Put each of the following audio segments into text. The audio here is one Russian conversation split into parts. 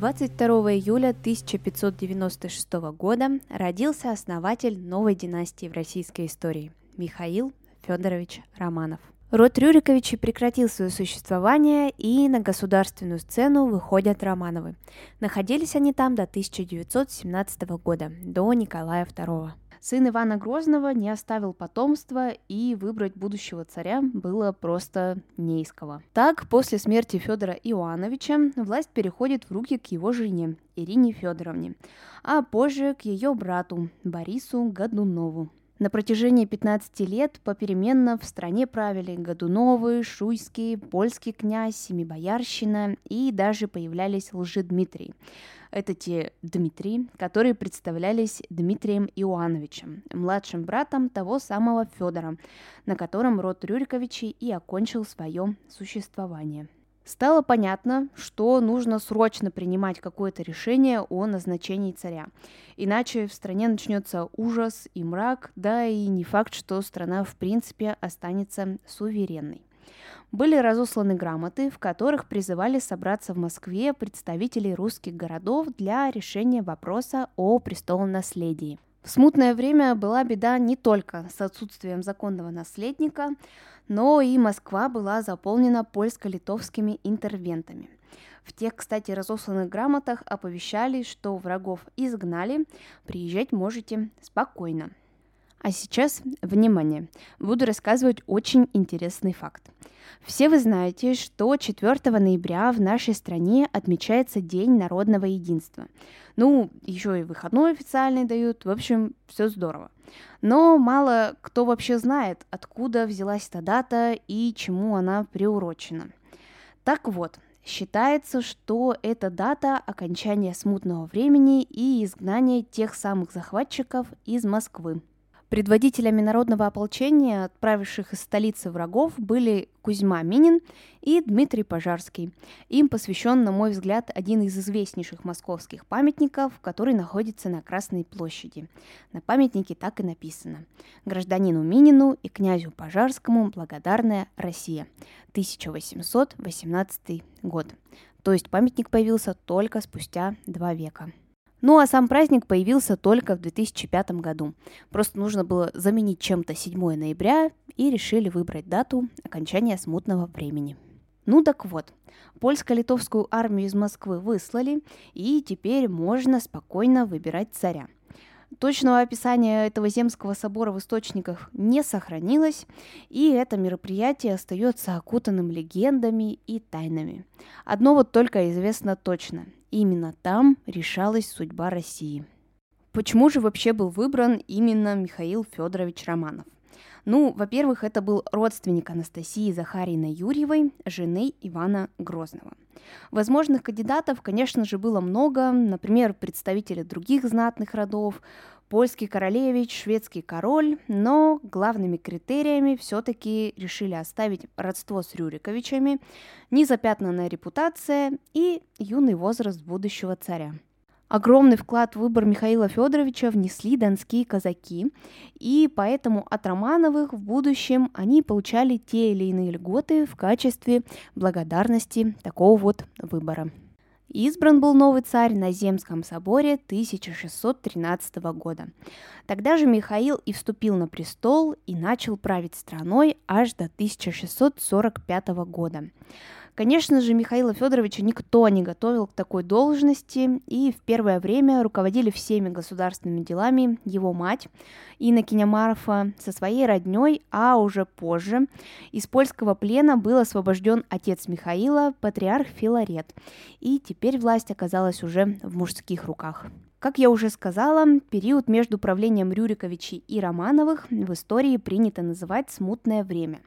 22 июля 1596 года родился основатель новой династии в российской истории – Михаил Федорович Романов. Род Рюриковичей прекратил свое существование, и на государственную сцену выходят Романовы. Находились они там до 1917 года, до Николая II. Сын Ивана Грозного не оставил потомства, и выбрать будущего царя было просто не из кого. Так, после смерти Федора Иоанновича власть переходит в руки к его жене Ирине Федоровне, а позже к ее брату Борису Годунову. На протяжении 15 лет попеременно в стране правили Годуновы, Шуйский, польский князь, Семибоярщина и даже появлялись лжедмитрий. Это те Дмитрии, которые представлялись Дмитрием Иоанновичем, младшим братом того самого Федора, на котором род Рюриковичей и окончил свое существование. Стало понятно, что нужно срочно принимать какое-то решение о назначении царя. Иначе в стране начнется ужас и мрак, да и не факт, что страна в принципе останется суверенной были разосланы грамоты, в которых призывали собраться в Москве представителей русских городов для решения вопроса о престолонаследии. В смутное время была беда не только с отсутствием законного наследника, но и Москва была заполнена польско-литовскими интервентами. В тех, кстати, разосланных грамотах оповещали, что врагов изгнали, приезжать можете спокойно. А сейчас, внимание, буду рассказывать очень интересный факт. Все вы знаете, что 4 ноября в нашей стране отмечается День народного единства. Ну, еще и выходной официальный дают, в общем, все здорово. Но мало кто вообще знает, откуда взялась эта дата и чему она приурочена. Так вот, Считается, что это дата окончания смутного времени и изгнания тех самых захватчиков из Москвы. Предводителями народного ополчения, отправивших из столицы врагов, были Кузьма Минин и Дмитрий Пожарский. Им посвящен, на мой взгляд, один из известнейших московских памятников, который находится на Красной площади. На памятнике так и написано «Гражданину Минину и князю Пожарскому благодарная Россия. 1818 год». То есть памятник появился только спустя два века. Ну а сам праздник появился только в 2005 году. Просто нужно было заменить чем-то 7 ноября и решили выбрать дату окончания смутного времени. Ну так вот, польско-литовскую армию из Москвы выслали, и теперь можно спокойно выбирать царя. Точного описания этого земского собора в источниках не сохранилось, и это мероприятие остается окутанным легендами и тайнами. Одно вот только известно точно – Именно там решалась судьба России. Почему же вообще был выбран именно Михаил Федорович Романов? Ну, во-первых, это был родственник Анастасии Захарьевны Юрьевой, жены Ивана Грозного. Возможных кандидатов, конечно же, было много, например, представители других знатных родов, польский королевич, шведский король, но главными критериями все-таки решили оставить родство с Рюриковичами, незапятнанная репутация и юный возраст будущего царя. Огромный вклад в выбор Михаила Федоровича внесли донские казаки, и поэтому от Романовых в будущем они получали те или иные льготы в качестве благодарности такого вот выбора. Избран был новый царь на Земском соборе 1613 года. Тогда же Михаил и вступил на престол и начал править страной аж до 1645 года. Конечно же, Михаила Федоровича никто не готовил к такой должности, и в первое время руководили всеми государственными делами его мать, Иннокеня Марфа, со своей родней, а уже позже из польского плена был освобожден отец Михаила, патриарх Филарет, и теперь власть оказалась уже в мужских руках. Как я уже сказала, период между правлением Рюриковичей и Романовых в истории принято называть «смутное время».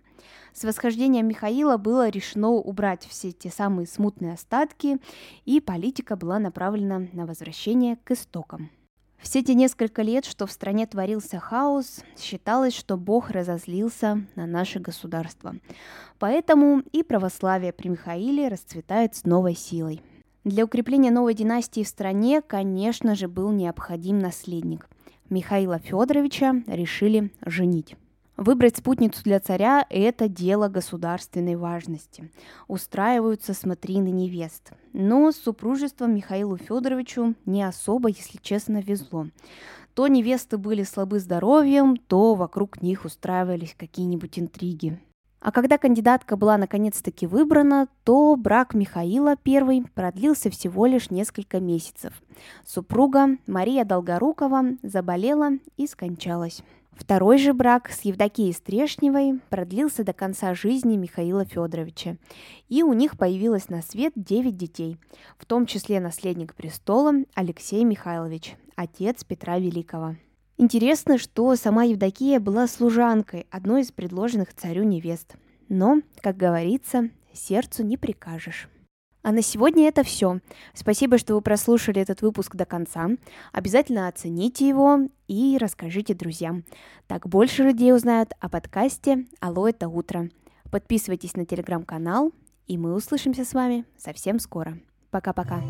С восхождением Михаила было решено убрать все те самые смутные остатки, и политика была направлена на возвращение к истокам. Все те несколько лет, что в стране творился хаос, считалось, что Бог разозлился на наше государство. Поэтому и православие при Михаиле расцветает с новой силой. Для укрепления новой династии в стране, конечно же, был необходим наследник. Михаила Федоровича решили женить. Выбрать спутницу для царя – это дело государственной важности. Устраиваются смотрины невест. Но с супружеством Михаилу Федоровичу не особо, если честно, везло. То невесты были слабы здоровьем, то вокруг них устраивались какие-нибудь интриги. А когда кандидатка была наконец-таки выбрана, то брак Михаила I продлился всего лишь несколько месяцев. Супруга Мария Долгорукова заболела и скончалась. Второй же брак с Евдокией Стрешневой продлился до конца жизни Михаила Федоровича, и у них появилось на свет 9 детей, в том числе наследник престола Алексей Михайлович, отец Петра Великого. Интересно, что сама Евдокия была служанкой одной из предложенных царю невест. Но, как говорится, сердцу не прикажешь. А на сегодня это все. Спасибо, что вы прослушали этот выпуск до конца. Обязательно оцените его и расскажите друзьям. Так больше людей узнают о подкасте «Алло, это утро». Подписывайтесь на телеграм-канал, и мы услышимся с вами совсем скоро. Пока-пока.